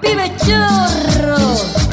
Pibe chorro.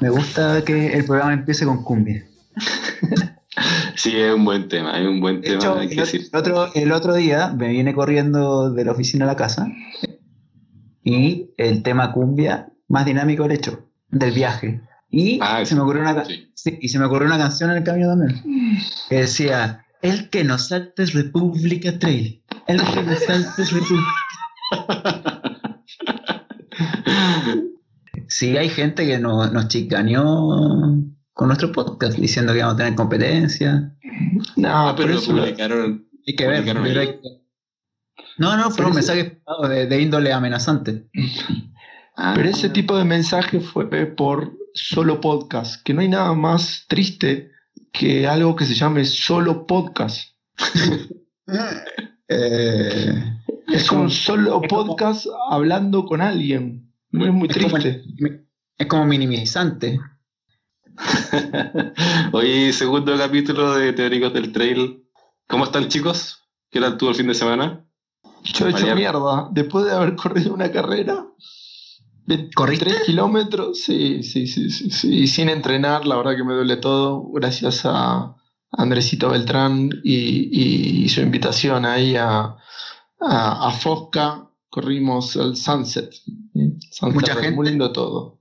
Me gusta que el programa empiece con cumbia. Sí, es un buen tema, es un buen De tema, hecho, hay que el, decir. otro, el otro día me viene corriendo de la oficina a la casa y el tema cumbia más dinámico el hecho del viaje. Y Ah, se me ocurrió una sí. sí, y se me ocurrió una canción en el camino también que decía El que no salta es República Trail. El que no salta es República. Sí, hay gente que no- nos chicaneó con nuestro podcast diciendo que íbamos a tener competencia. No, Ah, pero eso publicaron. Hay que ver. Que- No, no, fueron mensajes de, de índole amenazante. Ah, Pero ese tipo de mensaje fue por solo podcast, que no hay nada más triste que algo que se llame solo podcast. Eh, Es un solo es como- podcast hablando con alguien. Es muy es, como, triste. es como minimizante. Hoy, segundo capítulo de Teóricos del Trail. ¿Cómo están, chicos? ¿Qué tal tuvo el fin de semana? Yo he hecho Mariano. mierda. Después de haber corrido una carrera, 23 ¿Corriste? kilómetros, sí, sí, sí, sí, sí. Y sin entrenar, la verdad que me duele todo. Gracias a Andresito Beltrán y, y su invitación ahí a, a, a Fosca, corrimos el Sunset. Sunset Mucha gente. Muy lindo todo.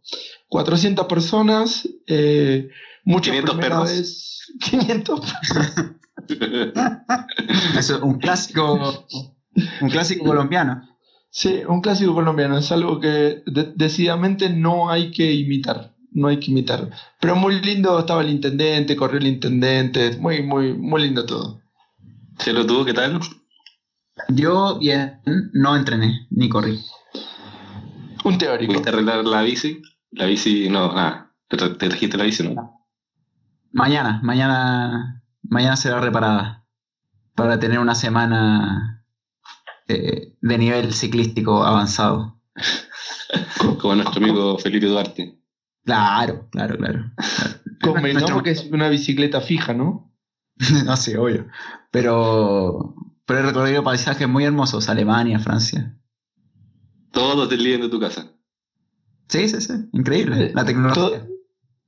400 personas, eh, muchas 500 primera perros. vez- 500 Eso es un clásico, un clásico colombiano. Sí, un clásico colombiano, es algo que de- decididamente no hay que imitar, no hay que imitar. Pero muy lindo estaba el intendente, corrió el intendente, muy, muy, muy lindo todo. Chelo, ¿tú qué tal? Yo bien, no entrené ni corrí. Un teórico. ¿Pudiste arreglar la bici? La bici, no, nada. ¿Te, tra- te trajiste la bici, no? Mañana, mañana, mañana será reparada para tener una semana eh, de nivel ciclístico avanzado. Como nuestro amigo Felipe Duarte. Claro, claro, claro. Convengamos Nuestro- que es una bicicleta fija, ¿no? no sé, obvio. Pero, pero he recorrido paisajes muy hermosos, Alemania, Francia. Todos del living de tu casa. Sí, sí, sí, increíble. La tecnología. Todo,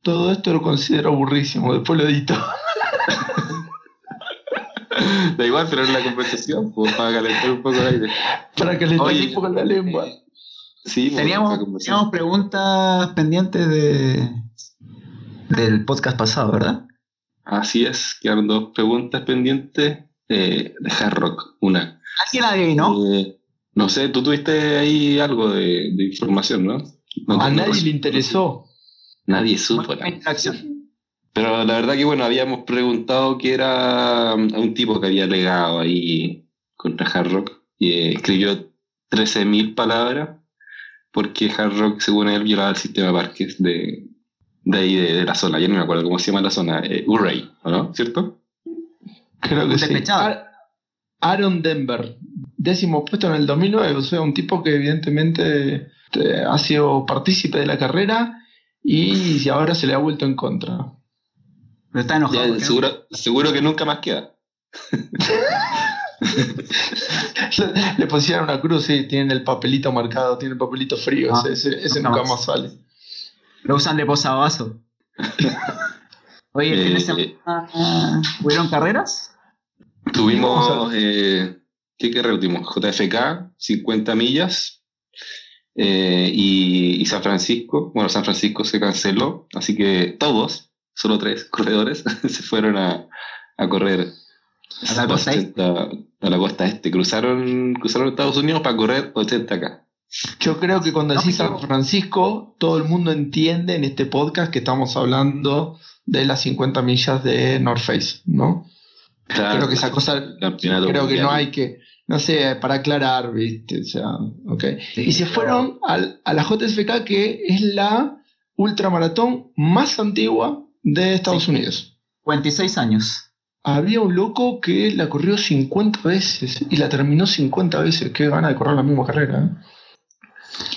todo esto lo considero aburrísimo, después lo edito. Da igual, pero en la conversación, pues, para calentar un poco el aire. Para que le Oye, un poco la lengua. eh, Sí, pues, teníamos preguntas pendientes de, del podcast pasado, ¿verdad? Así es, quedaron dos preguntas pendientes eh, de Hard Rock. Una, ¿Alguien adivinó? eh, no sé, tú tuviste ahí algo de, de información, ¿no? No- A nadie le interesó. Nadie supo. Pero la verdad que, bueno, habíamos preguntado que era um, a un tipo que había legado ahí contra Hard Rock y eh, escribió 13.000 palabras porque Hard Rock, según él, violaba el sistema de parques de, de ahí, de, de la zona. Ya no me acuerdo cómo se llama la zona. Eh, Urray, ¿o no? ¿Cierto? Creo que sí. Aaron Denver, décimo puesto en el 2009, o sea, un tipo que evidentemente este, ha sido partícipe de la carrera y si ahora se le ha vuelto en contra. Pero está enojado. Ya, seguro, seguro que nunca más queda. Le, le pusieron una cruz, sí, tienen el papelito marcado, tienen el papelito frío, Ah, ese, nunca nunca más. más sale. Lo usan de posavasos. Oye, ¿el fin de Eh, semana hubieron carreras? Tuvimos, eh, ¿qué carrera tuvimos? JFK, 50 millas, eh, y, y San Francisco. Bueno, San Francisco se canceló, así que todos, solo tres corredores, se fueron a, a correr A la costa este. 80 a la costa este. Cruzaron, cruzaron Estados Unidos para correr 80 acá. Yo creo que cuando decís San Francisco, todo el mundo entiende en este podcast que estamos hablando de las 50 millas de North Face, ¿no? Claro, creo que esa cosa, creo que no hay que, no sé, para aclarar, ¿viste? O sea, ok. Sí, y se fueron al- a la JSFK, que es la ultramaratón más antigua de Estados Sí. Unidos. 56 años. Había un loco que la corrió 50 veces y la terminó 50 veces. Qué gana de correr la misma carrera. ¿eh?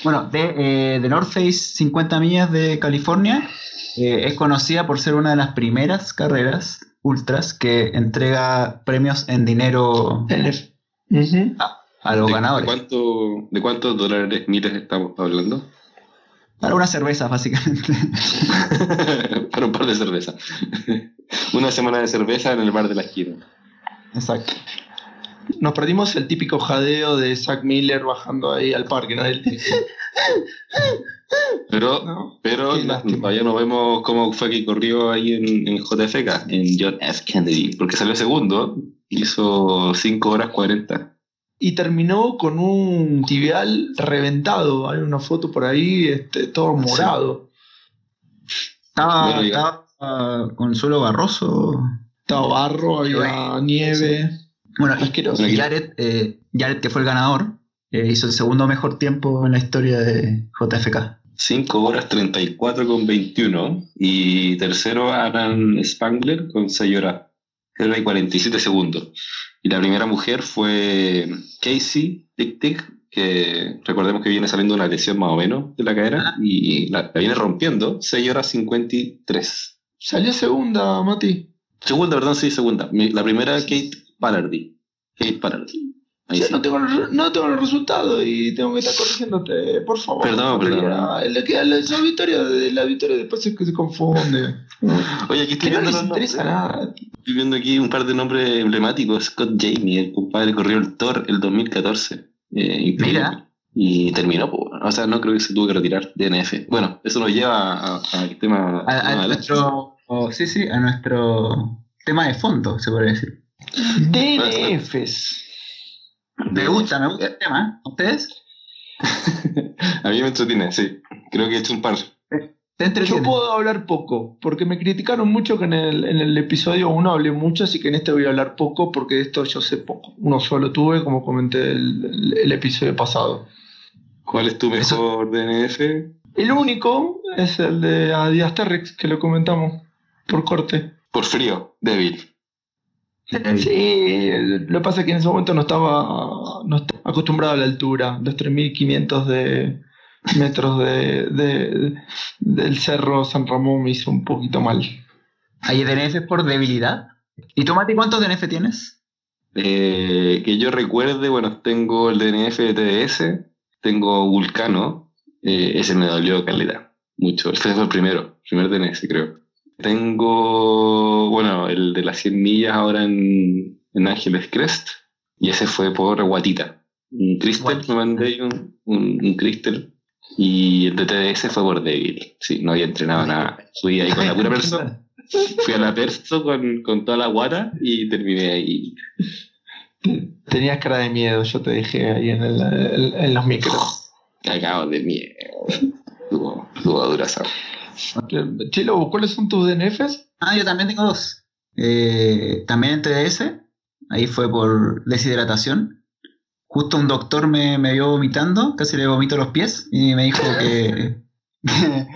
Bueno, de, eh, de North Face 50 millas de California eh, es conocida por ser una de las primeras carreras ultras que entrega premios en dinero A los ¿De, ganadores. ¿de, cuánto, ¿De cuántos dólares miles estamos hablando? Para unas cervezas, básicamente. Para un par de cerveza. Una semana de cerveza en el bar de la esquina. Exacto. Nos perdimos el típico jadeo de Zack Miller bajando ahí al parque, ¿no? Pero, ¿no? pero todavía no vemos cómo fue que corrió ahí en, en JFK, en John F. Kennedy, porque salió segundo, hizo 5 horas 40. Y terminó con un tibial reventado. Hay una foto por ahí, este, todo morado. Estaba, Bueno, estaba, ah, con suelo barroso. Estaba barro, había nieve. Bueno, Asqueroso. y Jared, eh, Jared, que fue el ganador, eh, hizo el segundo mejor tiempo en la historia de JFK. 5 horas 34 con 21. Y tercero, Aaron Spangler con 6 horas 0 y 47 segundos. Y la primera mujer fue Casey Tic Tic, que recordemos que viene saliendo una lesión más o menos de la cadera y la, la viene rompiendo. 6 horas 53. Salió segunda, Mati. Segunda, perdón, sí, segunda. La primera, Kate Pallardy. Kate Pallardy. Sí. no tengo, no tengo el resultado y tengo que estar corrigiéndote, por favor. Perdón, perdón. la, la victoria la victoria después es que se confunde. Oye, aquí estoy no viendo. Estoy aquí un par de nombres emblemáticos. Scott Jamie, el compadre corrió el Thor el 2014. Eh. Mira. Y terminó, o sea, no creo que se tuvo que retirar de NF. Bueno, eso nos lleva al tema. A, a adelante. nuestro, oh, sí, sí, a nuestro tema de fondo, se podría decir. DNFs. Me gusta, me gusta el tema. ¿A ¿Ustedes? a mí me entretiene, sí. Creo que he hecho un par. ¿Te Yo puedo hablar poco, porque me criticaron mucho que en el, en el episodio 1 hablé mucho, así que en este voy a hablar poco, porque de esto yo sé poco. Uno solo tuve, como comenté el, episodio pasado. ¿Cuál es tu mejor DNF? El único es el de Adidas Terrex, que lo comentamos por corte. Por frío, débil. Sí, lo que pasa es que en ese momento no estaba, no estaba acostumbrado a la altura, los 3.500 de metros de, de- del cerro San Ramón me hizo un poquito mal. ¿Hay DNF por debilidad? ¿Y tú, Mati, cuántos DNF tienes? Eh, que yo recuerde, bueno, tengo el DNF de TDS, tengo Vulcano, eh, ese me dolió calidad, mucho. Ese fue el primero, primer DNS creo. Tengo, bueno, el de las 100 millas ahora en, en Ángeles Crest, y ese fue por Guatita. Un Crystal, me mandé un, un, un Crystal, y el de TDS fue por débil, sí, no había entrenado nada. Fui ahí con la pura persona. Fui a la Perso con, con toda la guata y terminé ahí. Tenías cara de miedo, yo te dije ahí en, el- en- en los micros. Cagado de miedo. Tuvo, tuvo. Chilo, ¿cuáles son tus DNFs? Ah, yo también tengo dos. Eh, también en TDS, ahí fue por deshidratación. Justo un doctor me, me vio vomitando, casi le vomito los pies, y me dijo que. que,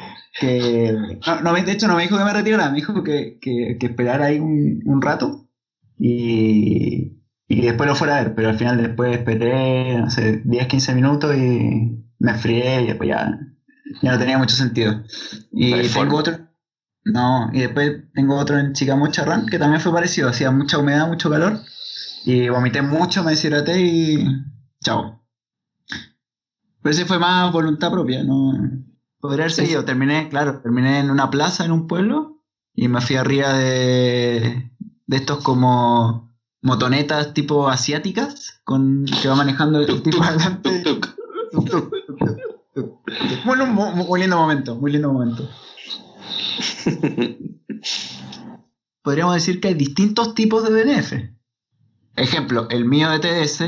que- no, no, de hecho, no me dijo que me retirara, me dijo que, que, que esperara ahí un, un rato y, y después lo fuera a ver, pero al final después esperé, no sé, 10, 15 minutos y me enfrié y después ya, ya no tenía mucho sentido. Y tengo forma. otro. No, y después tengo otro en Chicamocha Run que también fue parecido, hacía mucha humedad, mucho calor y vomité mucho, me deshidraté y chao. Pero ese fue más voluntad propia, no. Podría haber seguido, terminé, claro, terminé en una plaza en un pueblo y me fui arriba de, de estos como motonetas tipo asiáticas con que va manejando el tipo adelante. Muy, muy- muy lindo momento, muy lindo momento. Podríamos decir que hay distintos tipos de DNF. Ejemplo, el mío de TDS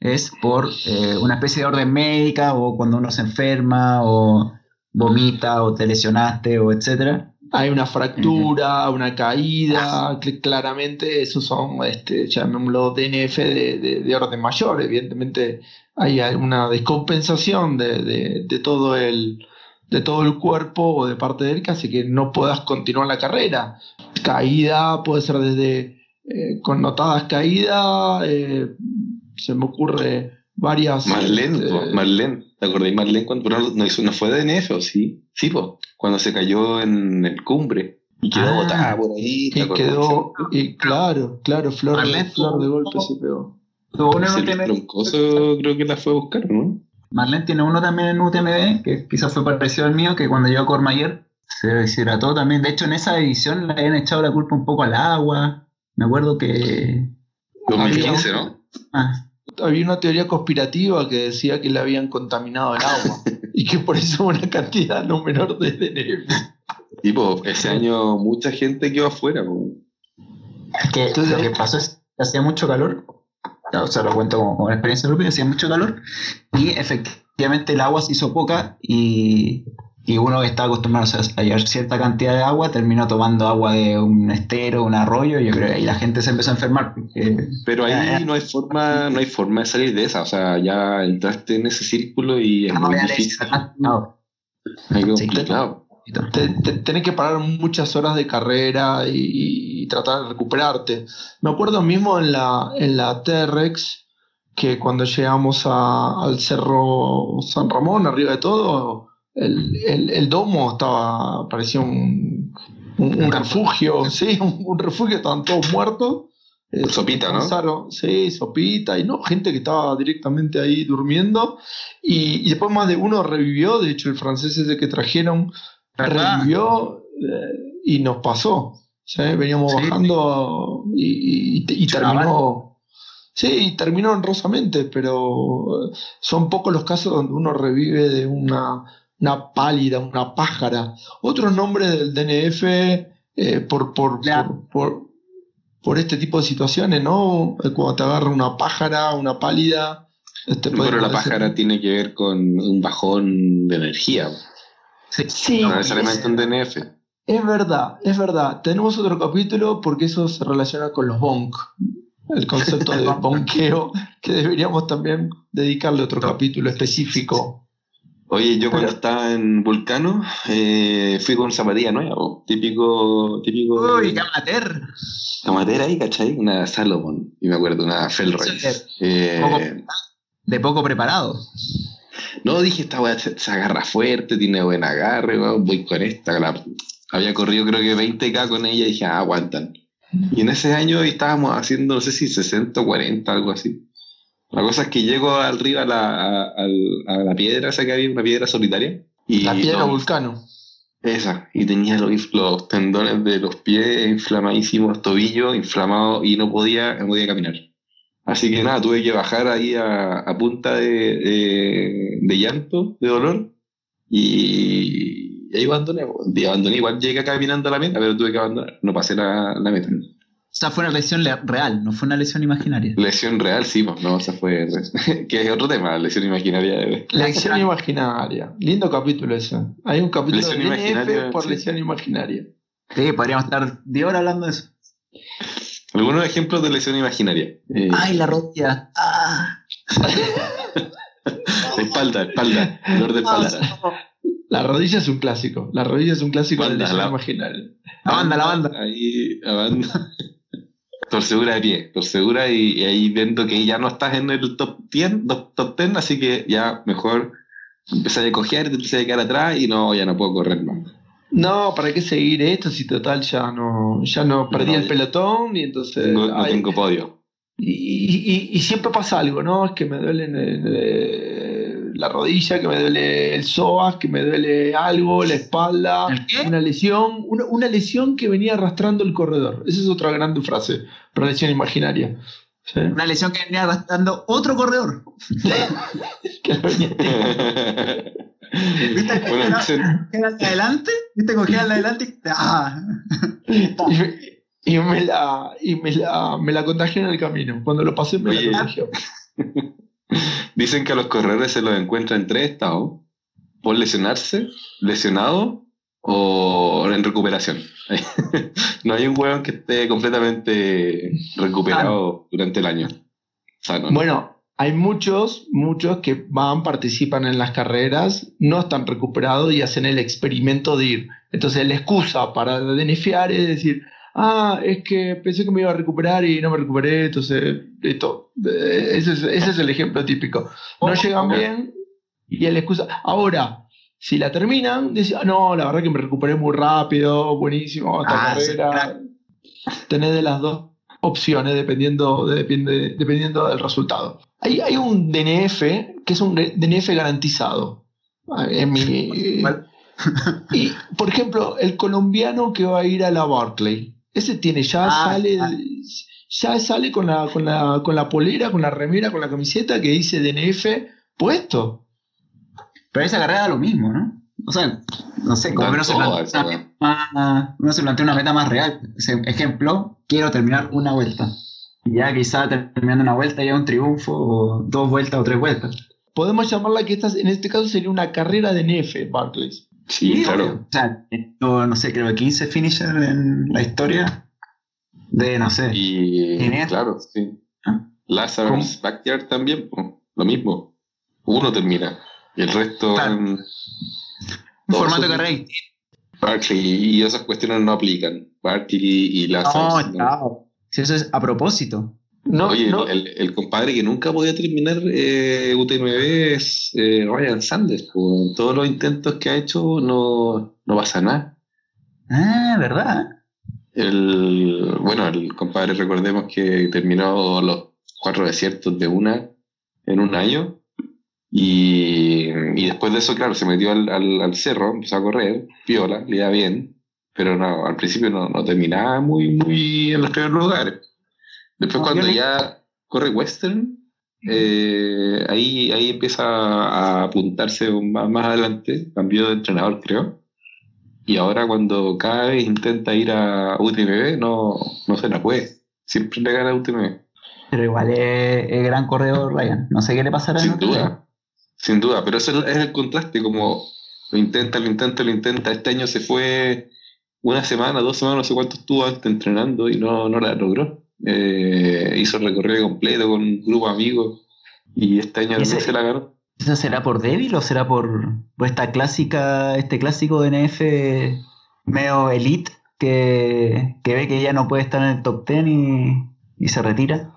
es por eh, una especie de orden médica o cuando uno se enferma o vomita o te lesionaste o etcétera. Hay una fractura, una caída, cl- claramente esos son, este, llamémoslo DNF de, de- de orden mayor. Evidentemente hay una descompensación de, de- de todo el, de todo el cuerpo o de parte de él que hace que no puedas continuar la carrera. Caída puede ser desde eh, connotadas caídas, eh, se me ocurre varias... Marlene, po, Marlene. ¿Te acordáis Marlene cuando no, no hizo, no fue DNF o sí? Sí, po, cuando se cayó en el cumbre y quedó Ah, botada por ahí. ¿te Y quedó, y claro, claro, flor, de, Marlene flor de golpe se pegó. Tuvo uno en Silvio UTMB. Troncoso creo que la fue a buscar, ¿no? Marlene tiene uno también en UTMB, que quizás fue parecido al mío, que cuando llegó a Cormayer se deshidrató también. De hecho, en esa edición le habían echado la culpa un poco al agua. Me acuerdo que... 2015, ¿no? Ah, Había una teoría conspirativa que decía que le habían contaminado el agua y que por eso una cantidad no menor de DNF. Tipo, ese año mucha gente quedó afuera, po. es que Entonces- lo que pasó es que hacía mucho calor. O sea, lo cuento como, como experiencia propia, hacía mucho calor. Y efectivamente el agua se hizo poca y, y uno que estaba acostumbrado a llevar cierta cantidad de agua terminó tomando agua de un estero, un arroyo. Yo creo que ahí la gente se empezó a enfermar. Porque, Pero Ah, ahí ah. no hay forma, no hay forma de salir de esa. O sea, ya entraste en ese círculo y es Ah, muy difícil. no, Muy Sí, complicado. Te- te- tenés que parar muchas horas de carrera y, y tratar de recuperarte. Me acuerdo mismo en la, en la T-Rex que cuando llegamos a- al Cerro San Ramón, arriba de todo, el, el- el domo estaba, parecía un, un- un refugio, sí, un, un refugio, estaban todos muertos. Eh, Sopita, ¿no? Sí, sopita, y no, gente que estaba directamente ahí durmiendo. Y, y después más de uno revivió, de hecho el francés ese que trajeron ¿Verdad? revivió eh, y nos pasó. ¿sí? Veníamos Sí. bajando y, y- y terminó. Sí, terminó honrosamente, pero eh, son pocos los casos donde uno revive de una, una pálida, una pájara. Otro nombre del DNF eh, por, por, por, por, por este tipo de situaciones, ¿no? Eh, Cuando te agarra una pájara, una pálida. este, Pero la pájara tiene que ver con un bajón de energía, sí. Sí, no necesariamente es- un DNF. Es verdad, es verdad. Tenemos otro capítulo porque eso se relaciona con los bonk. El concepto de bonqueo, que deberíamos también dedicarle otro capítulo específico. Oye, yo cuando estaba en Vulcano eh, fui con zapatilla nueva, típico, típico Uy, qué amateur. amateur ahí, ¿cachai? Una Salomon, y me acuerdo, una Felroy. Eh, poco- De poco preparado. no, dije, esta weá se, se agarra fuerte, tiene buen agarre, weón, voy con esta. la- había corrido creo que 20k con ella y dije, ah, aguantan. Y en ese año estábamos haciendo, no sé si 60 o 40, algo así. La cosa es que llego arriba a la, a, a la piedra, esa que había, una piedra solitaria. Y La piedra no, vulcano. Esa, y tenía los, los tendones de los pies inflamadísimos, tobillos inflamados y no podía, no podía caminar. Así que nada, tuve que bajar ahí a, a punta de, de- de llanto, de dolor, y, y ahí abandoné. Y abandoné, igual llegué caminando a la meta, pero tuve que abandonar, no pasé la, la meta. O sea, fue una lesión le- real, no fue una lesión imaginaria. Lesión real, sí, pues, no, esa fue, que es otro tema, lesión imaginaria. de- Lección imaginaria. Lindo capítulo ese. Hay un capítulo Lesión de imaginaria, por sí. lesión imaginaria. Sí, podríamos estar 10 horas hablando de eso. Algunos ejemplos de lesión imaginaria. Eh, Ay, la rodilla. Ah. espalda, espalda, dolor de espalda. La rodilla es un clásico. La rodilla es un clásico de Banda, lesión la- imaginaria. La banda, la banda. Ahí, la banda. Torcedura de pie, torcedura y, y ahí viendo que ya no estás en el top 10, top, top 10, así que ya mejor empezar a cojear te empezás a quedar atrás y no, ya no puedo correr más. No, ¿para qué seguir esto si total ya no, ya no perdí No, el pelotón y entonces... No ay, tengo podio. Y, y- siempre pasa algo, ¿no? Es que me duele eh, la rodilla, que me duele el psoas, que me duele algo, la espalda, ¿El qué? una lesión, una, una lesión que venía arrastrando el corredor. Esa es otra gran frase, para lesión imaginaria. ¿Sí? Una lesión que venía arrastrando otro corredor. ¿Viste? bueno, entonces, Cogía al de adelante, ¿viste? Cogía al de adelante y. ¡Ah! y me, y me la, y me la, me la contagió en el camino. Cuando lo pasé me Oye. la contagió. Dicen que a los corredores se los encuentra en tres estados: por lesionarse, lesionado o en recuperación. no hay un hueón que esté completamente recuperado durante el año. Sano, ¿no? Bueno, hay muchos, muchos que van, participan en las carreras, no están recuperados y hacen el experimento de ir. Entonces la excusa para denefiar es decir, ah, es que pensé que me iba a recuperar y no me recuperé, entonces, esto, eh, ese es, ese es el ejemplo típico. No llegan bien y la excusa. Ahora, si la terminan, dicen, ah, no, la verdad que me recuperé muy rápido, buenísimo, esta Ah, carrera. Tenés de las dos opciones dependiendo, depende, dependiendo del resultado. Hay, hay un DNF que es un DNF garantizado. Ah, En mi, ¿Cuál? y, por ejemplo, el colombiano que va a ir a la Barclay, ese tiene, ya Ah, sale, ah. ya sale con la, con, la, con la polera, con la remera, con la camiseta que dice DNF puesto. Pero esa carrera da lo mismo, ¿no? O sea, no sé, como uno se, se plantea una meta más real. Ese ejemplo, quiero terminar una vuelta. Y ya quizá terminando una vuelta ya un triunfo, o dos vueltas o tres vueltas. Podemos llamarla que esta, en este caso sería una carrera DNF, Barclays. Sí, claro. O sea, yo no sé, creo que 15 finisher en la historia de, no sé. Y claro, sí. ¿Ah? Lazarus Backyard también, po, lo mismo. Uno termina y el resto Claro. en un formato carrera. Barkley y esas cuestiones no aplican. Barkley y Lazarus. No, ¿no? chao. Si eso es a propósito. No, Oye, no- el, el compadre que nunca podía terminar eh, UTMB es eh, Ryan Sanders. po. En todos los intentos que ha hecho no, no pasa nada. Ah, ¿verdad? El, bueno, el compadre, recordemos que terminó los cuatro desiertos de una en un año. Y, y después de eso, claro, se metió al, al- al cerro, empezó a correr, viola, le iba bien, pero no, al principio no, no terminaba muy, muy en los primeros lugares. Después, cuando ya corre Western, eh, ahí, ahí empieza a apuntarse más, más adelante, cambió de entrenador, creo. Y ahora cuando cada vez intenta ir a UTMB, no, no se la puede. Siempre le gana a UTMB. Pero igual es, es gran corredor Ryan. No sé qué le pasará Sin duda. Sin duda. Pero eso es el contraste, como lo intenta, lo intenta, lo intenta. Este año se fue una semana, dos semanas, no sé cuánto estuvo antes entrenando y no, no la logró. Eh, hizo el recorrido completo con un grupo de amigos y este año también se la ganó. ¿Eso será por débil o será por, por esta clásica, este clásico DNF medio elite que, que ve que ya no puede estar en el top 10 y, y se retira?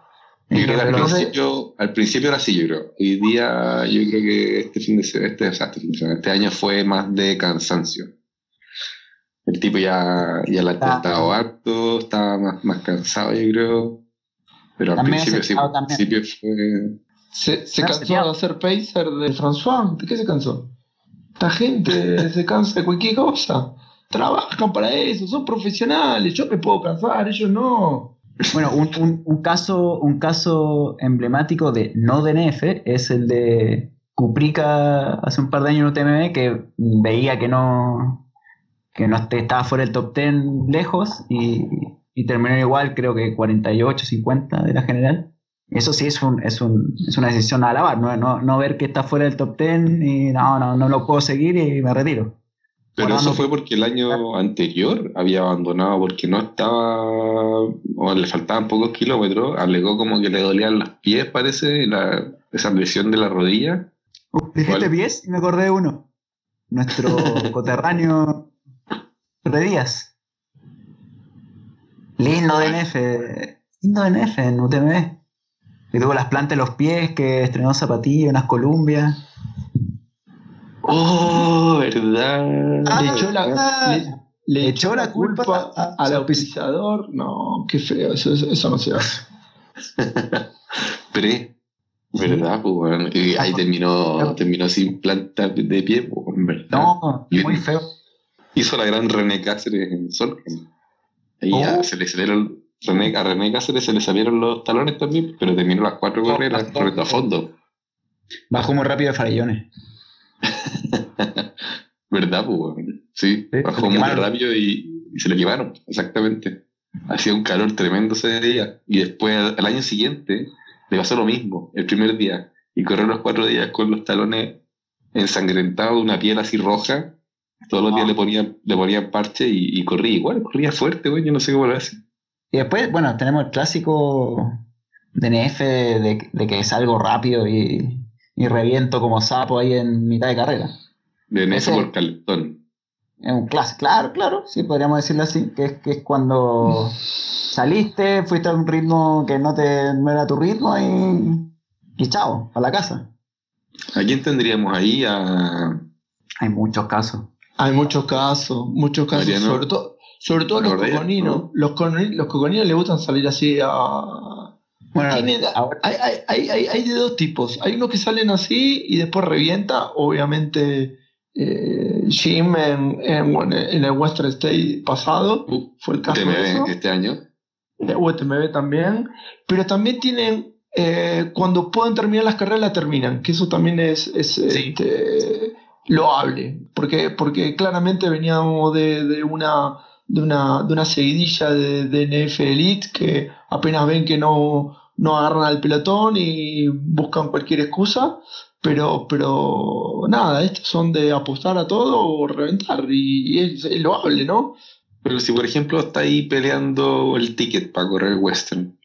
Yo creo que al principio, al principio era así, yo creo. Hoy día, yo creo que este fin de se- este, o sea, este, fin de semana, este año fue más de cansancio. El tipo ya, ya la ha Ah. intentado harto, estaba más, más cansado, yo creo. Pero al También principio sí, al principio fue. se, se No, cansó sería- de hacer pacer de François. ¿De qué se cansó? Esta gente se cansa de cualquier cosa. Trabajan para eso, son profesionales. Yo me puedo cansar, ellos no. Bueno, un, un- un caso, un caso emblemático de no DNF es el de Kuprika hace un par de años en UTMB que veía que no, que no est- estaba fuera del top 10 lejos y, y terminó igual, creo que 48, 50 de la general. Eso sí es, un, es, un, es una decisión a alabar, ¿no? No, no ver que está fuera del top 10 y no, no, no lo puedo seguir y me retiro. Pero eso fue porque el año anterior había abandonado porque no estaba, o le faltaban pocos kilómetros, alegó como que le dolían los pies, parece, la, esa lesión de la rodilla. Uh, dijiste pies y me acordé de uno. Nuestro coterráneo de Díaz. Lindo DNF. Lindo DNF en UTMB. Que tuvo las plantas en los pies, que estrenó zapatillas, unas columbias. Oh, verdad. Ah, le echó la, ah, le, le echó la culpa, a- al auspiciador. No, qué feo, eso, eso, eso no se hace. Pre, ¿verdad? Pues, bueno, y ahí terminó, terminó sin planta de pie, pues, en verdad. No, muy feo. Hizo la gran René Cáceres en Solheim. Ahí Oh. ya se le salieron, René, a René Cáceres se le salieron los talones también, pero terminó las cuatro carreras corriendo a fondo. Bajó muy rápido de farallones. ¿Verdad? Pues? Sí, Sí, bajó muy rápido y, y se lo llevaron, exactamente. Hacía un calor tremendo ese día. Y después, al, al año siguiente, le pasó lo mismo, el primer día. y correr los cuatro días con los talones ensangrentados, una piel así roja. Todos los días le ponían, le ponían parche y, y corría igual, corría fuerte, güey, yo no sé cómo lo hace. Y después, bueno, tenemos el clásico DNF de, de que salgo rápido y, y reviento como sapo ahí en mitad de carrera. De Ese- eso por calentón. Es un clásico, claro, claro, sí, podríamos decirlo así, que es, que es cuando saliste, fuiste a un ritmo que no, te, no era tu ritmo y, y chao, a la casa. ¿A quién tendríamos ahí? A Hay muchos casos. Hay muchos casos, muchos casos, Mariano. sobre todo, sobre todo los coconinos. Los, coni- los coconinos les gustan salir así a. Bueno, Tienen- ahora- hay, hay, hay, hay, de dos tipos. Hay unos que salen así y después revienta. Obviamente, eh, Jim en, en, en el Western State pasado uh, fue el caso de eso. TMB este año. UTMB también, pero también tienen, eh, cuando pueden terminar las carreras, la terminan, que eso también es, es Sí. este, loable, porque, porque claramente veníamos de, de una, de, una, de una seguidilla de, de NF Elite que apenas ven que no, no agarran al pelotón y buscan cualquier excusa. Pero, pero nada, estos son de apostar a todo o reventar, y, es, loable, ¿no? Pero si, por ejemplo, está ahí peleando el ticket para correr Western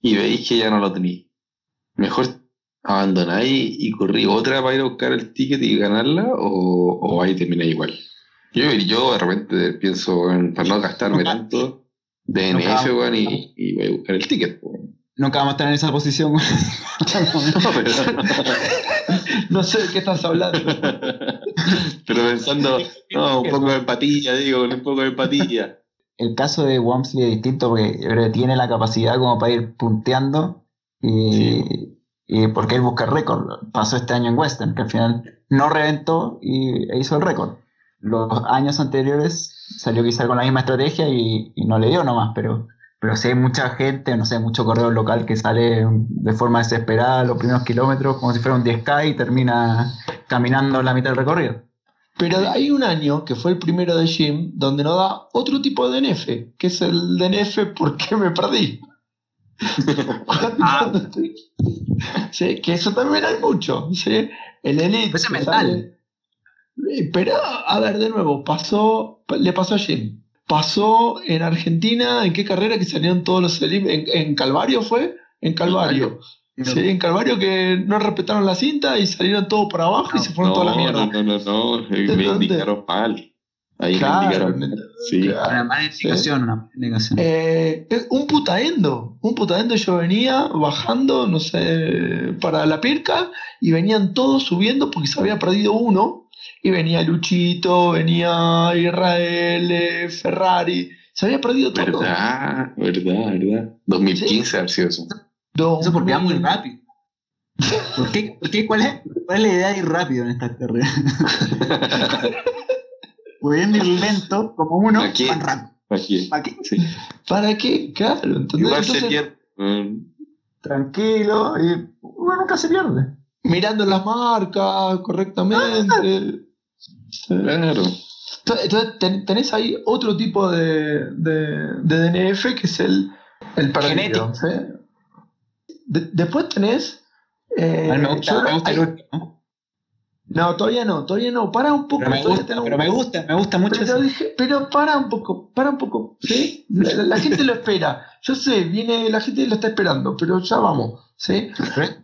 y veis que ya no lo tenéis, mejor abandonáis y corrí otra para ir a buscar el ticket y ganarla o, o ahí termináis igual. Yo, yo de repente pienso en, para no gastarme tanto de NF weón, y, y voy a buscar el ticket. weón. Nunca vamos a estar en esa posición. güey. No, pero, No sé de qué estás hablando. pero pensando, no, un poco de empatía, digo, un poco de empatía. el caso de Wamsley es distinto porque tiene la capacidad como para ir punteando y, y porque él busca el récord. Pasó este año en Western, que al final no reventó y e hizo el récord. Los años anteriores salió quizá con la misma estrategia y, y no le dio nomás, pero, pero si hay mucha gente, no sé, mucho correo local que sale de forma desesperada los primeros kilómetros como si fuera un 10K y termina caminando la mitad del recorrido. Pero hay un año, que fue el primero de Jim, donde nos da otro tipo de DNF, que es el DNF porque me perdí. Cuando- Ah. cuando estoy- Sí, que eso también hay mucho. ¿sí? El Elite. Que mental. sale- Eh, Pero, a ver, de nuevo, pasó, le pasó a Jim. Pasó en Argentina, ¿en qué carrera que salieron todos los Elite? ¿En, en Calvario fue? En Calvario. Sí, en Calvario que no respetaron la cinta y salieron todos para abajo y se fueron toda la mierda. No, no, no, no. Me indicaron mal. Ahí Claro, mal. Sí. claro. Una mala indicación, una mala indicación. Eh, un putaendo, un putaendo yo venía bajando, no sé, para la pirca y venían todos subiendo porque se había perdido uno y venía Luchito, venía Israel, eh, Ferrari, se había perdido todo. Verdad, verdad, verdad. 2015 ha sido eso. Eso porque va muy rápido. ¿Por qué, por qué- cuál, es, ¿Cuál es la idea de ir rápido en esta carrera? Pudiendo ir lento, como uno. ¿Para qué? Sí. ¿Para qué? Claro, mm, Tranquilo, y uno nunca se pierde. mirando las marcas correctamente. Claro. Entonces ten- tenés ahí otro tipo de, de, de DNF que es el, el perdido, Genético. ¿sí? De- después tenés. eh, me gusta, me hay-. No, todavía no, todavía no. Para un poco. Pero me gusta, pero me gusta, me gusta mucho Pero, eso. dije, pero para un poco, para un poco, ¿sí? La, la- la gente lo espera. Yo sé, viene, la gente lo está esperando, pero ya vamos, ¿sí?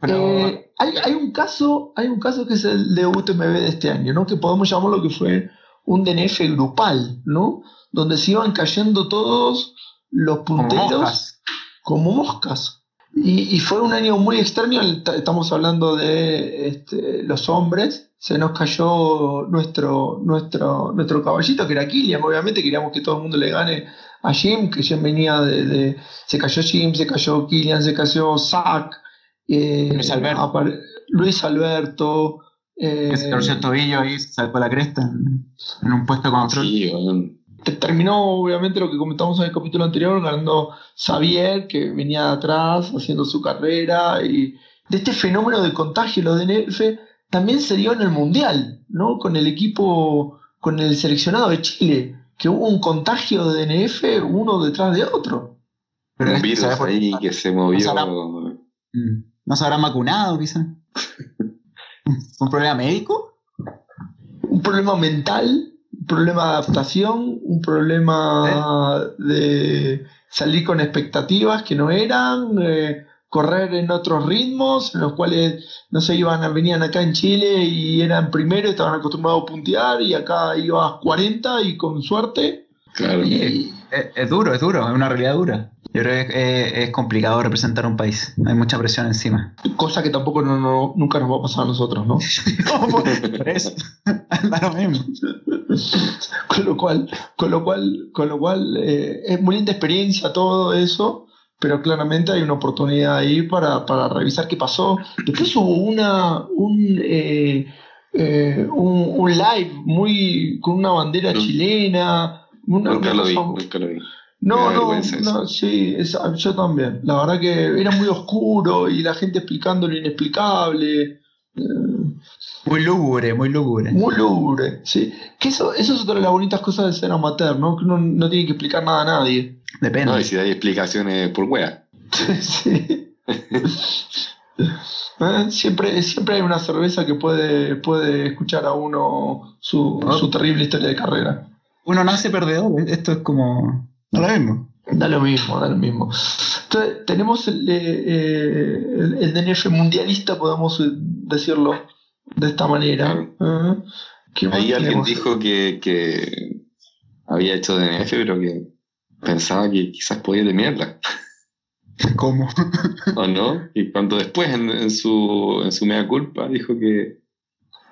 Pero, Eh, hay, hay un caso, hay un caso que es el de UTMB de este año, ¿no? Que podemos llamarlo que fue un DNF grupal, ¿no? Donde se iban cayendo todos los como punteros moscas. como moscas. Y, y fue un año muy extraño, estamos hablando de este, los hombres, se nos cayó nuestro, nuestro, nuestro caballito, que era Killian, obviamente queríamos que todo el mundo le gane a Jim, que Jim venía de, de- se cayó Jim, se cayó Killian, se cayó Zach, eh, Luis Alberto. Luis Alberto, eh, Que se torció el tobillo ahí, se sacó la cresta en, en un puesto control. Sí, terminó obviamente lo que comentamos en el capítulo anterior, ganando Xavier, que venía de atrás haciendo su carrera, y de este fenómeno de contagio, lo de DNF, también se dio en el Mundial, ¿no? Con el equipo, con el seleccionado de Chile, que hubo un contagio de DNF uno detrás de otro. Pero un este, virus ahí que se movió. Mm. ¿No se habrán vacunado, quizás? ¿Un problema médico? Un problema mental, un problema de adaptación, un problema de salir con expectativas que no eran, eh, correr en otros ritmos, en los cuales no sé, iban, venían acá en Chile y eran primero, estaban acostumbrados a puntear y acá ibas 40 y con suerte. Claro. Y, Es, es duro, es duro, es una realidad dura. Yo creo que es, es complicado representar un país. Hay mucha presión encima. cosa que tampoco no- no- nunca nos va a pasar a nosotros, ¿no? Por eso. Lo mismo. con lo cual, con lo cual, con lo cual eh, es muy linda experiencia todo eso, pero claramente hay una oportunidad ahí para, para revisar qué pasó. Después hubo una un, eh, eh, un, un live muy con una bandera Mm. chilena. Una, Nunca lo vi, cosa- nunca lo vi. No, no, no, sí, es- yo también. La verdad que era muy oscuro y la gente explicando lo inexplicable. Eh, Muy lúgubre, muy lúgubre. muy lúgubre, sí. Que eso, eso es otra de las bonitas cosas de ser amateur, ¿no? Que uno no tiene que explicar nada a nadie. Depende. No, y si hay explicaciones por wea. sí. Eh, Siempre, siempre hay una cerveza que puede, puede escuchar a uno su, Ah. su terrible historia de carrera. Uno nace perdedor. Esto es como. No lo mismo. Da lo mismo, da lo mismo. Entonces, tenemos el, eh, eh, el, el DNF mundialista, podemos decirlo de esta manera. ¿qué Ahí alguien tenemos? dijo que, que había hecho DNF, pero que pensaba que quizás podía terminarla. ¿Cómo? ¿O no? Y cuando después en, en su, en su mea culpa dijo que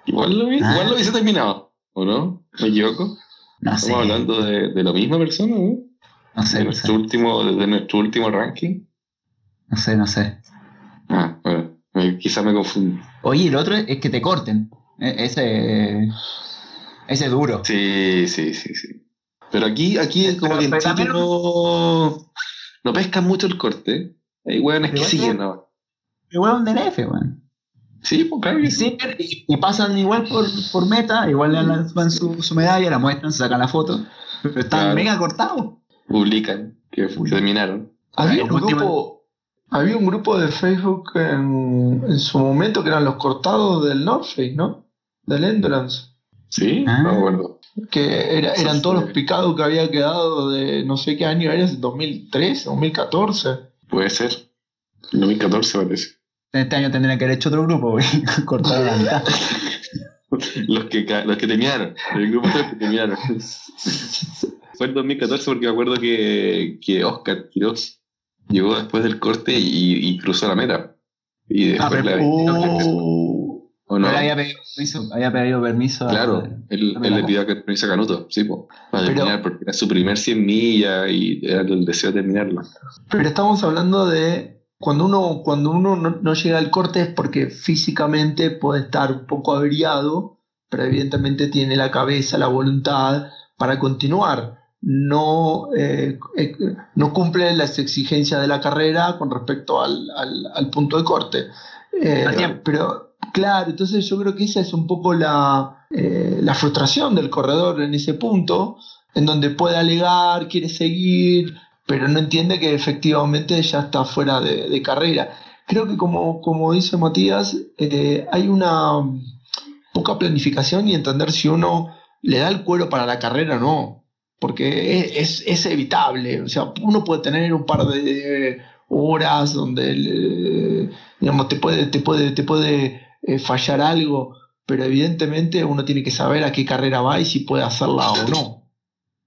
igual lo, hubiese- Ah. igual lo hubiese terminado. ¿O no? ¿Me equivoco? No sé. Estamos hablando de, de la misma persona, ¿no? No sé, de, no sé. último, de nuestro último ranking. No sé, no sé. Ah, bueno, eh, quizás me confundí. Oye, el otro es que te corten. E- Ese. Ese es duro. Sí, sí, sí, sí. Pero aquí, aquí es como Pero- que en pero Chile no, no pescan mucho el corte. Hay hueones que siguen, que- ¿no? Igual un DNF, weón. Sí, pues claro que Y, sí. siguen- y- y pasan igual por, por meta, igual le dan su, su medalla, la muestran, se sacan la foto. Pero están Claro. mega cortados. Publican que, terminaron. Había un, último- grupo, había un grupo de Facebook en, en su momento que eran los cortados del North Face, ¿no? Del Endurance. Sí, Ah. no me acuerdo. Que era- eran todos los picados que había quedado de no sé qué año era, 2013, 2014. Puede ser. 2014 parece. Este año tendrían que haber hecho otro grupo, güey. Cortado la mitad. Los que, los que terminaron. El grupo de los que terminaron. Fue el 2014 porque me acuerdo que, que Oscar Quiroz llegó después del corte y, y cruzó la meta. Y después Ah, la Oh, ¿O no? Pero había pedido permiso, había pedido permiso a- Claro, él, Dame él la le pidió permiso a Canuto, sí, po, para Pero- terminar, porque era su primer 100 millas y era el deseo de terminarlo. Pero estamos hablando de cuando uno, cuando uno no, no llega al corte es porque físicamente puede estar un poco averiado, pero evidentemente tiene la cabeza, la voluntad para continuar. No, eh, eh, no cumple las exigencias de la carrera con respecto al, al- al punto de corte. Eh, pero claro, entonces yo creo que esa es un poco la, eh, la frustración del corredor en ese punto, en donde puede alegar, quiere seguir, pero no entiende que efectivamente ya está fuera de, de carrera. Creo que como, como dice Matías, eh, hay una poca planificación y entender si uno le da el cuero para la carrera o no, porque es, es- evitable. O sea, uno puede tener un par de horas donde eh, digamos, te puede, te puede, te puede eh, fallar algo, pero evidentemente uno tiene que saber a qué carrera va y si puede hacerla o no.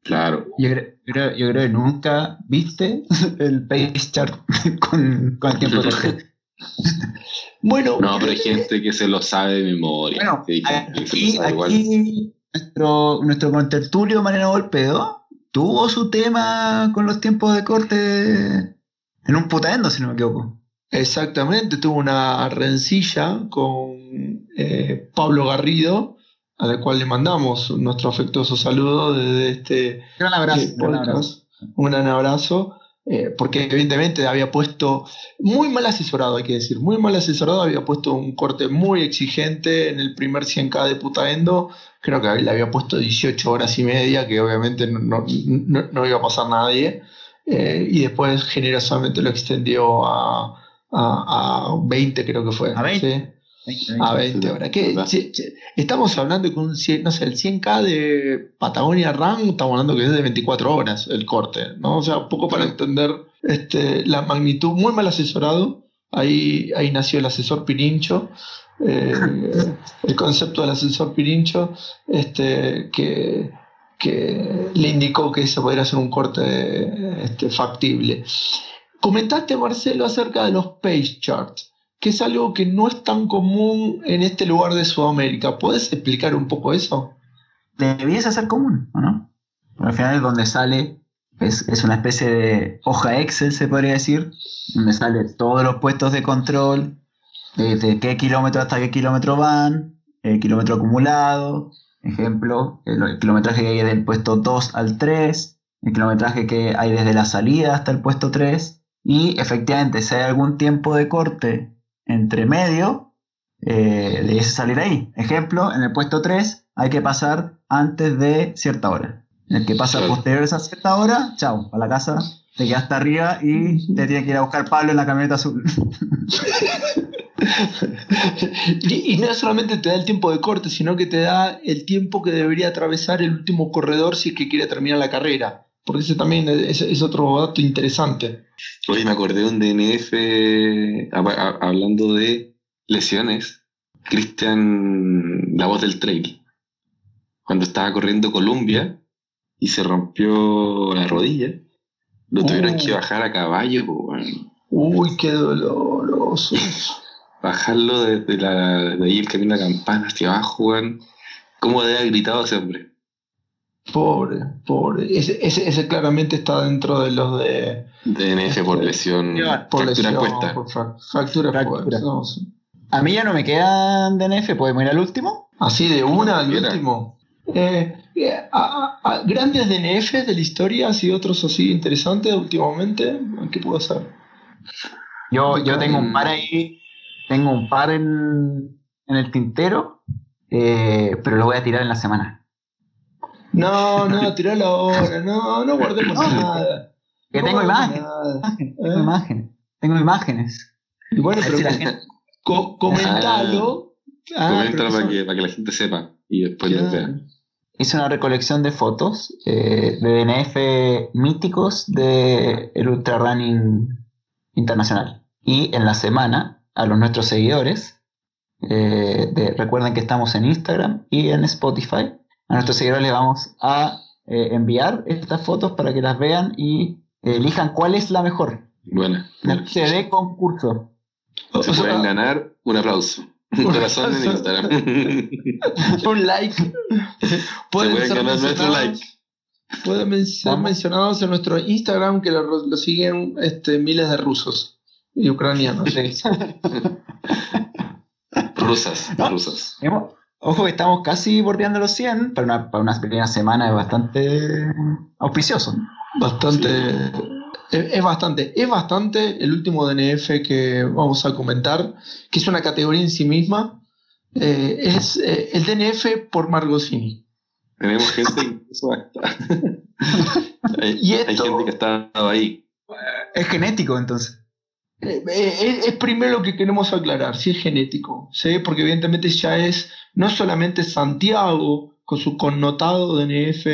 Claro. Yo creo, yo que nunca viste el pace chart con, con el tiempo de. Bueno, No, pero hay gente que se lo sabe de memoria. Bueno, aquí, igual. aquí nuestro, nuestro contertulio Mariano Golpedo tuvo su tema con los tiempos de corte en un putaendo, si no me equivoco. Exactamente, tuvo una rencilla con eh, Pablo Garrido, al cual le mandamos nuestro afectuoso saludo desde este Gran abrazo. eh, gran abrazo. Un gran abrazo, eh, porque evidentemente había puesto, muy mal asesorado hay que decir, muy mal asesorado, había puesto un corte muy exigente en el primer 100k de Putaendo, creo que le había puesto 18 horas y media, que obviamente no, no- no- no iba a pasar nadie, eh, y después generosamente lo extendió a, a, a 20 creo que fue. ¿A 20? ¿sí? A 20 horas. ¿Qué? ¿Verdad? Che- che, Estamos hablando que un 100, no sé, el 100K de Patagonia Run, estamos hablando que es de 24 horas el corte, ¿no? O sea, un poco para entender este, la magnitud, muy mal asesorado. Ahí, ahí nació el asesor Pirincho, eh, el concepto del asesor Pirincho, este, que, que le indicó que se podría hacer un corte este, factible. Comentaste, Marcelo, acerca de los page charts que es algo que no es tan común en este lugar de Sudamérica. ¿Puedes explicar un poco eso? Debiese ser común, ¿o no? Al final es donde sale, es, es una especie de hoja Excel, se podría decir, donde sale todos los puestos de control, desde qué kilómetro hasta qué kilómetro van, el kilómetro acumulado, ejemplo, el, kilometraje que hay del puesto 2 al 3, el kilometraje que hay desde la salida hasta el puesto 3, y efectivamente si hay algún tiempo de corte entre medio, eh, debiese salir ahí. Ejemplo, en el puesto 3 hay que pasar antes de cierta hora. El que pasa posterior a esa cierta hora, chao, a la casa, te quedaste arriba y te tiene que ir a buscar Pablo en la camioneta azul. y, y no solamente te da el tiempo de corte, sino que te da el tiempo que debería atravesar el último corredor si es que quiere terminar la carrera. Porque ese también es, es otro dato interesante. Oye, me acordé de un DNF hab- hab- hablando de lesiones. Cristian, la voz del trail. Cuando estaba corriendo Colombia y se rompió la rodilla, lo tuvieron que bajar a caballo. Uy, qué doloroso. Bajarlo desde la, de ahí el camino a la campana hacia abajo, weón. ¿Cómo debe haber gritado ese hombre? Pobre, pobre. Ese, ese, ese claramente está dentro de los de DNF por lesión, por fractura lesión, expuesta. por fra- fractura Fractura. expuesta, no, sí. A mí ya no me quedan DNF, ¿podemos ir al último? Así de una al Mira. último. Eh, eh, a- a- a- grandes DNF de la historia, así otros así interesantes últimamente. ¿Qué puedo hacer? Yo, yo tengo un par ahí, tengo un par en, en el tintero, eh, pero lo voy a tirar en la semana. No, no, tiralo ahora. No, no guardemos No, nada. Que No tengo imágenes, nada. tengo imágenes, tengo imágenes. Y bueno, pero si la gente- co- comentalo. Ah, Coméntalo pero para eso- que, para que la gente sepa y después lo Claro. vea. Hice una recolección de fotos eh, de DNF míticos de el Ultra Running Internacional. Y en la semana, a los nuestros seguidores, eh, de- recuerden que estamos en Instagram y en Spotify, a nuestros seguidores les vamos a eh, enviar estas fotos para que las vean y elijan cuál es la mejor. Buena. Se de concurso. O Se sea, pueden ganar un aplauso. Un corazón en Instagram. un like. Se pueden ganar nuestro like. Pueden ser Vamos. mencionados en nuestro Instagram que lo, lo siguen este, miles de rusos y ucranianos. Rusas, No. rusas. Ojo que estamos casi bordeando los 100, para una, para una primera semana es bastante auspicioso. Bastante. Es, es bastante. Es bastante el último DNF que vamos a comentar, que es una categoría en sí misma. Eh, es eh, el DNF por Margosini. Tenemos gente está. hay, Y hay esto- gente que ha estado ahí. Es genético entonces. Eh, eh, es, es primero lo que queremos aclarar, si es genético, ¿sí? porque evidentemente ya es no solamente Santiago con su connotado DNF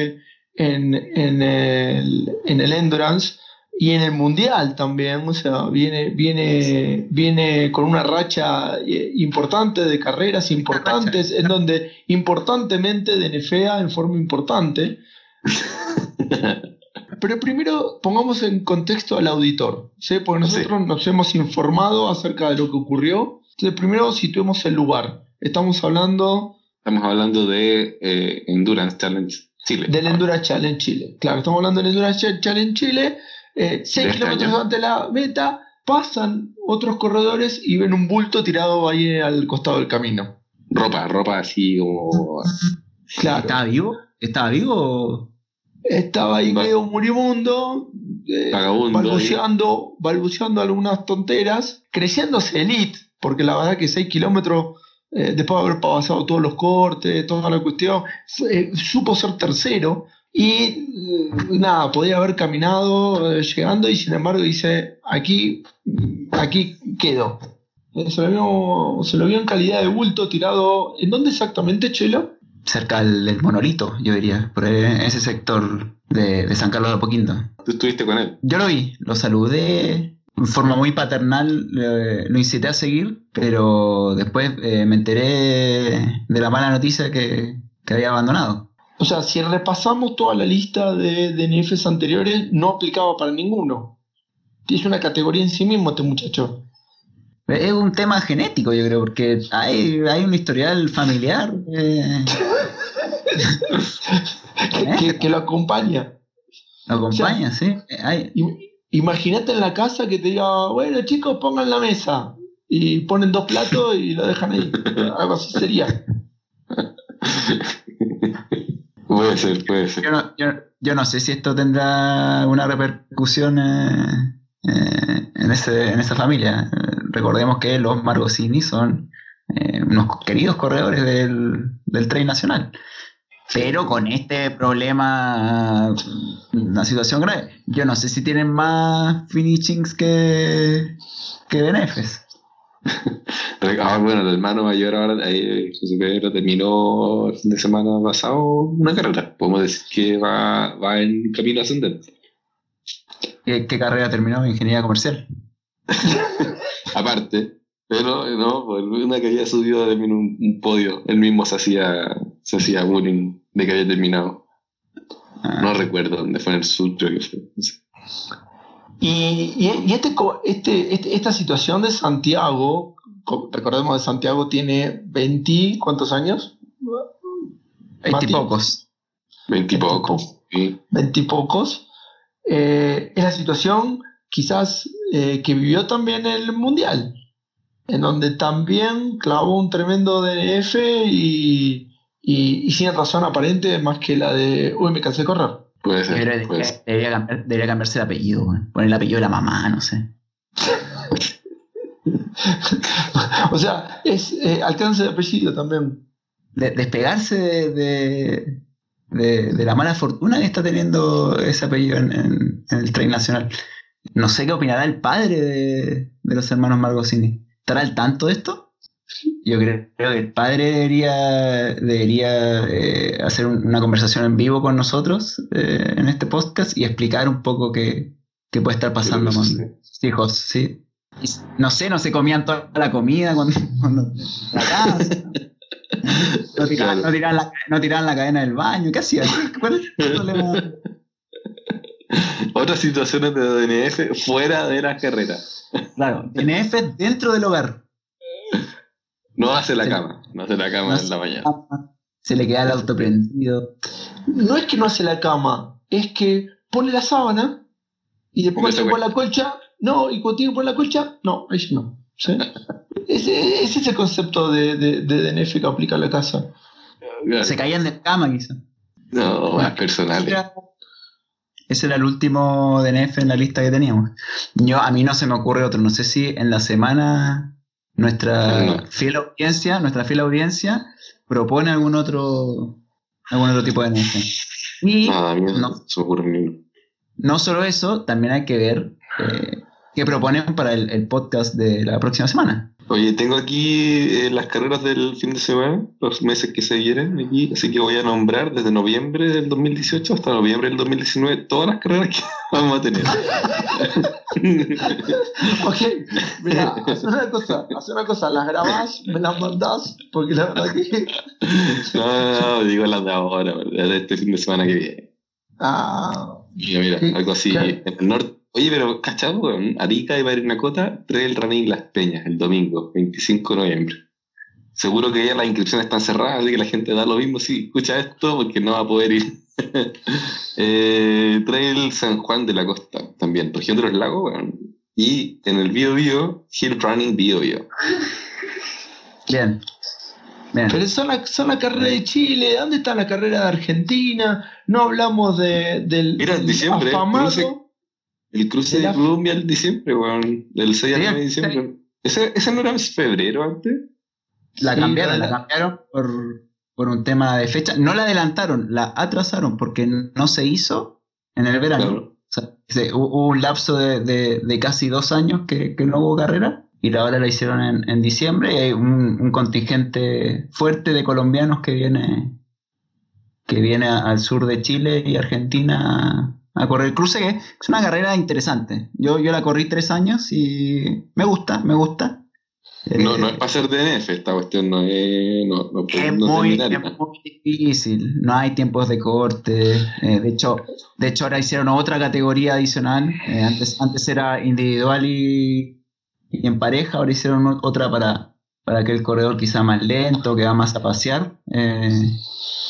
en, en, el, en el Endurance y en el Mundial también, o sea, viene, viene, viene con una racha eh, importante de carreras importantes, en donde importantemente DNFea en forma importante. Pero primero pongamos en contexto al auditor, ¿sí? porque nosotros nos hemos informado acerca de lo que ocurrió. Entonces, primero situemos el lugar. Estamos hablando Estamos hablando de eh, Endurance Challenge Chile. del Endurance Challenge Chile. Claro, estamos hablando del Endurance Challenge Chile. 6 De este kilómetros antes de la meta, pasan otros corredores y ven un bulto tirado ahí al costado del camino. Ropa, ropa así como. Claro. ¿Estaba vivo? ¿Estaba vivo? Estaba ahí medio moribundo, eh, balbuceando, balbuceando algunas tonteras, creciéndose elite, porque la verdad que 6 kilómetros, eh, después de haber pasado todos los cortes, toda la cuestión, eh, supo ser tercero y eh, nada, podía haber caminado llegando y sin embargo dice, aquí, aquí quedo. Se lo, vio, se lo vio en calidad de bulto tirado. ¿En dónde exactamente, Chelo? Cerca del, del monolito, yo diría, por ese sector de, de San Carlos de Apoquindo. Tú estuviste con él. Yo lo vi, lo saludé en forma muy paternal, eh, lo incité a seguir, pero después eh, me enteré de la mala noticia que, que había abandonado. O sea, si repasamos toda la lista de DNFs anteriores, no aplicaba para ninguno. Es una categoría en sí mismo este muchacho. Es un tema genético, yo creo, porque hay, hay un historial familiar. eh, Que, que- que lo acompaña. lo acompaña, sí. Hay- Imagínate en la casa que te diga, bueno chicos, pongan la mesa. Y ponen dos platos y lo dejan ahí. Algo así sería. Puede ser, puede ser. yo, no, yo- yo no sé si esto tendrá una repercusión eh, eh, en, ese, en esa familia. Eh, recordemos que los Margosini son eh, unos queridos corredores del, del tren nacional. Pero con este problema, una situación grave, yo no sé si tienen más finishings que, que DNFs. Ah, bueno, el hermano mayor ahora, eh, José Pedro, terminó el fin de semana pasado una carrera. Podemos decir que va, va en camino ascendente. ¿Qué, qué carrera terminó? Ingeniería comercial. Aparte, pero no, pues, una que había subido también un, un podio. Él mismo se hacía, se hacía bullying de que había terminado. Ah. No recuerdo dónde fue en el sur, creo que fue. Y, y- y este, co- este, este- esta situación de Santiago, co- recordemos que Santiago tiene 20, ¿cuántos años? Mati. Veintipocos. Veintipoco. Sí. Veintipocos. Eh, es la situación quizás eh, que vivió también el Mundial, en donde también clavó un tremendo DNF y, y, y sin razón aparente más que la de, uy, me cansé de correr. Puede ser. Puede ser. debería cambiar- debería cambiarse el apellido, weón. poner el apellido de la mamá, no sé. o sea, es eh, alcance de apellido también. De- despegarse de, de, de- de la mala fortuna que está teniendo ese apellido en, en- en el tren nacional. No sé qué opinará el padre de, de los hermanos Margosini. ¿Estará al tanto de esto? Yo creo, creo que el padre debería, debería eh, hacer un- una conversación en vivo con nosotros eh, en este podcast y explicar un poco qué, qué puede estar pasando con sus hijos, ¿sí? Y no sé, no se comían toda la comida cuando, cuando la casa. No tiraban, no, tiraban la, no tiraban la cadena del baño. ¿Qué hacían? ¿Cuál es el problema? Otras situaciones de DNF fuera de las carreras. Claro, DNF dentro del hogar. No hace la cama. No hace la cama No en la mañana. Se le queda el auto prendido. No es que no hace la cama, es que pone la sábana y después cuando tiene acuesta. la colcha, no, y cuando tiene poner la colcha, no, ahí sí no. ¿sí? ese, ese es el concepto de, de, de DNF que aplica a la casa. Se caían de la cama, quizá. No, más personales. Era- Ese era el último DNF en la lista que teníamos. Yo, a mí no se me ocurre otro. No sé si en la semana nuestra fiel audiencia, nuestra fiel audiencia, propone algún otro, algún otro tipo de DNF. Y Nada, no, no solo eso, también hay que ver eh, qué proponen para el, el podcast de la próxima semana. Oye, tengo aquí eh, las carreras del fin de semana, los meses que se vienen aquí, así que voy a nombrar desde noviembre del 2018 hasta noviembre del 2019 todas las carreras que vamos a tener. Ok, mira, haz una cosa, haz una cosa, las grabás, me las mandás, porque la verdad que. no, no, digo las de ahora, de este fin de semana que viene. Ah, Mira, mira, algo así en el norte. Oye, pero ¿cachado? weón? Arica y Barinacota, Trail Running Las Peñas, el domingo, 25 de noviembre. Seguro que ya las inscripciones están cerradas, así que la gente da lo mismo si escucha esto, porque no va a poder ir. eh, Trail San Juan de la Costa, también, región de los lagos, weón. Y en el Bio Bio, Hill Running Bio Bio. Bien. Bien. pero son la, son la carrera de Chile, ¿dónde está la carrera de Argentina? No hablamos de, del, Mira, en del diciembre, afamado. cruce- El cruce De Colombia el diciembre, weón. Del 6 al Sí, 9 de diciembre. ¿Ese, ¿Ese no era febrero antes? La Sí, cambiaron, la- la cambiaron por, por un tema de fecha. No la adelantaron, la atrasaron porque no se hizo en el verano. Claro. O sea, se- hu- hubo un lapso de, de- de casi dos años que, que no hubo carrera y la hora la hicieron en, en diciembre y hay un, un contingente fuerte de colombianos que viene que viene al sur de Chile y Argentina a, correr el cruce, que es una carrera interesante. Yo, yo la corrí tres años y me gusta, me gusta. No, no Eh, es para ser DNF, esta cuestión no es. No, no, es no muy, es muy difícil, no hay tiempos de corte. eh, de, hecho, de hecho, ahora hicieron otra categoría adicional. eh, antes, antes era individual y, y en pareja, ahora hicieron otra para, para que el corredor quizá más lento, que va más a pasear, eh,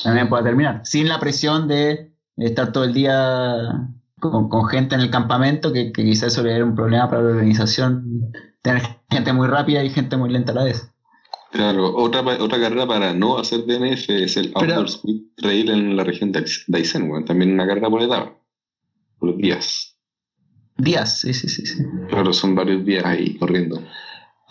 también pueda terminar. Sin la presión de estar todo el día con, con gente en el campamento, que, que quizás eso le era un problema para la organización, tener gente muy rápida y gente muy lenta a la vez. Claro, otra, otra carrera para no hacer DNF es el Outdoor Speed Trail en la región de Aysén, weón. También una carrera por etapa. Por días. Días, sí, sí, sí. sí. Claro, son varios días ahí corriendo.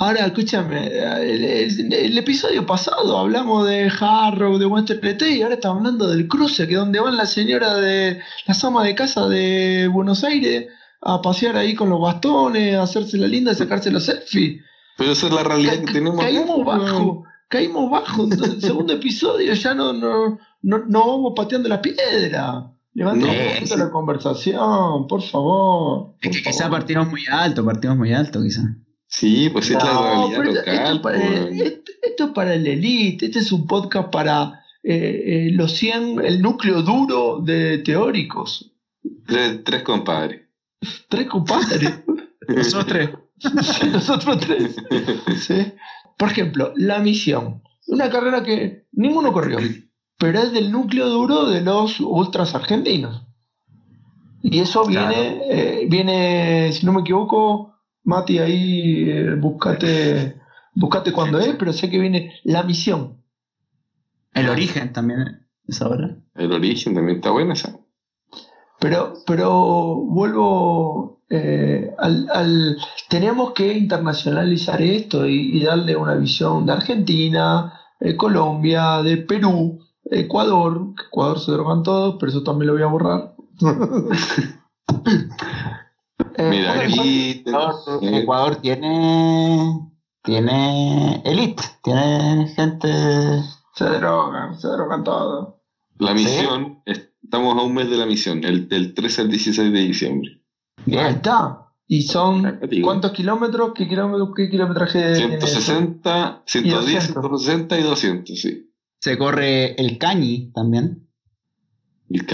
Ahora, escúchame, el, el- el episodio pasado hablamos de Harrow, de Western PT, y ahora estamos hablando del cruce, que donde van la señora de las amas de casa de Buenos Aires a pasear ahí con los bastones, a hacerse la linda y sacarse los selfies. Pero esa es la realidad Ca- que tenemos. caímos bajo, caímos bajo. En el segundo episodio ya no, no, no, no vamos pateando la piedra. Levantemos No, un poquito sí. la conversación, por favor. Es que quizá favor. partimos muy alto, partimos muy alto, quizá. Sí, pues es la realidad esto, local. es para, weón. esto- esto es para el elite, este es un podcast para eh, eh, los 100, el núcleo duro de teóricos. Tres, tres compadres. Tres compadres, Nosotros tres. nosotros tres. ¿sí? Por ejemplo, la misión, una carrera que ninguno corrió, pero es del núcleo duro de los ultras argentinos. Y eso Claro. viene, eh, viene, si no me equivoco, Mati, ahí eh, buscate, buscate cuándo es, pero sé que viene la misión. El origen también es ahora. El origen también está buena esa. Pero, pero vuelvo eh, al, al- Tenemos que internacionalizar esto y, y darle una visión de Argentina, eh, Colombia, de Perú, Ecuador. que Ecuador se drogan todos, pero eso también lo voy a borrar. Mira, aquí Ecuador, eh, Ecuador tiene. Tiene elite, tiene gente. Se drogan, se drogan todos. la misión, es- estamos a un mes de la misión, el, del 13 al 16 de diciembre. Ahí está. ¿Y son cuántos kilómetros? ¿Qué, kilómetro, qué kilometraje tiene eso? 160, 110, 200. 160 y 200, sí. Se corre el Cañi también. El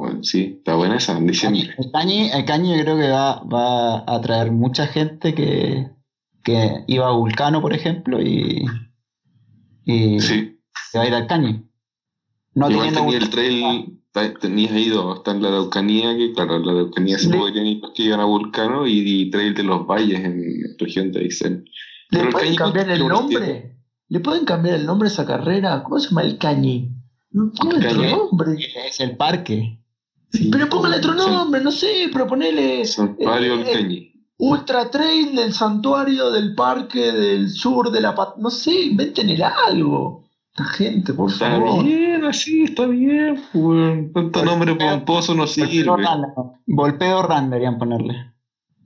weón, sí, está buena esa, en diciembre. El Cañi, el yo creo que va, va a atraer mucha gente que, que iba a Vulcano, por ejemplo, y, y Sí, que va a ir al Cañi. No igual teniendo tenía el trail, tenías ahí dos, está en la Araucanía, que claro, en la Araucanía se Le- podrían ir los que iban a Vulcano y, y trail de los valles en región de Aysén. ¿Le Pero el pueden Cañi, cambiar el ¿cuántos kilómetros nombre? ¿Le pueden cambiar el nombre a esa carrera? ¿Cómo se llama el Cañi? ¿Cómo es Cañi. otro nombre? Es el parque. Sí, Pero póngale otro nombre, no sé, pero ponele Son eh, eh. Ultra Trail del Santuario del Parque del Sur de la Pat... No sé, inventen algo. La gente, por Está favor. bien, así, está bien, weón. Tanto nombre pomposo no Volpeo sirve. Volpeo Run deberían ponerle.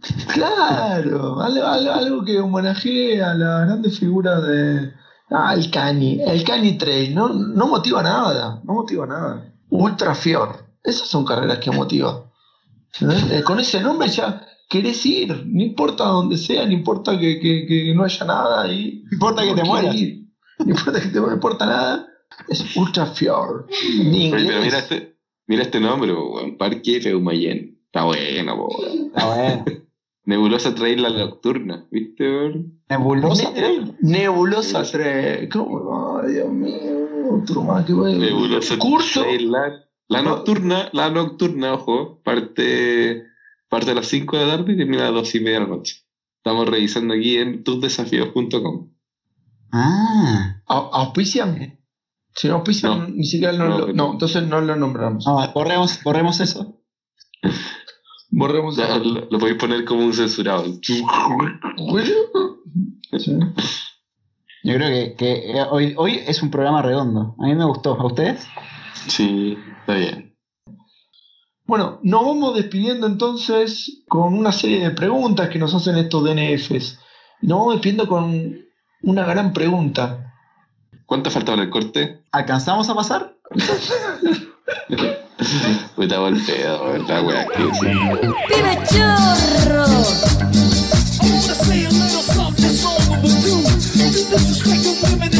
Claro, algo, algo- algo que homenajee a la grande figura de. Ah, el Cani, el Cani Trail, no, no motiva nada, no motiva nada. Ultra Fior, esas son carreras que motivan. Con ese nombre ya querés ir, no importa donde sea, no importa que, que- que no haya nada ahí. No importa que te mueras. ir. No importa que te no importa nada, es Ultra Fior. En Oye, inglés. pero mira este, mira este nombre. Parque Feumayén. Está bueno. Está bueno. Nebulosa Trail la nocturna, ¿viste? Nebulosa Ne- Trail. Nebulosa 3. ¿Cómo? Ay, Dios mío. Otro más que bueno. Nebulosa Curso. Trail la, la nocturna, la nocturna, ojo, parte, parte a las 5 de la tarde y termina a las 2 y media de la noche. Estamos revisando aquí en tusdesafíos.com. Ah. ¿A- ¿Auspician? Si no auspician, No. ni siquiera lo, No, lo- no, no. entonces no lo nombramos. No, borremos, borremos eso. Borremos lo, lo podéis poner como un censurado. Sí. Yo creo que, que, eh, hoy, hoy es un programa redondo. A mí me gustó. ¿A ustedes? Sí, está bien. Bueno, nos vamos despidiendo entonces con una serie de preguntas que nos hacen estos DNFs. No, me piendo con una gran pregunta. ¿Cuánto falta para el corte? ¿Alcanzamos a pasar? Puta golpeado, la wea que sí. Pibe chorro. I wanna say a little something, this song will do. The disrespect of women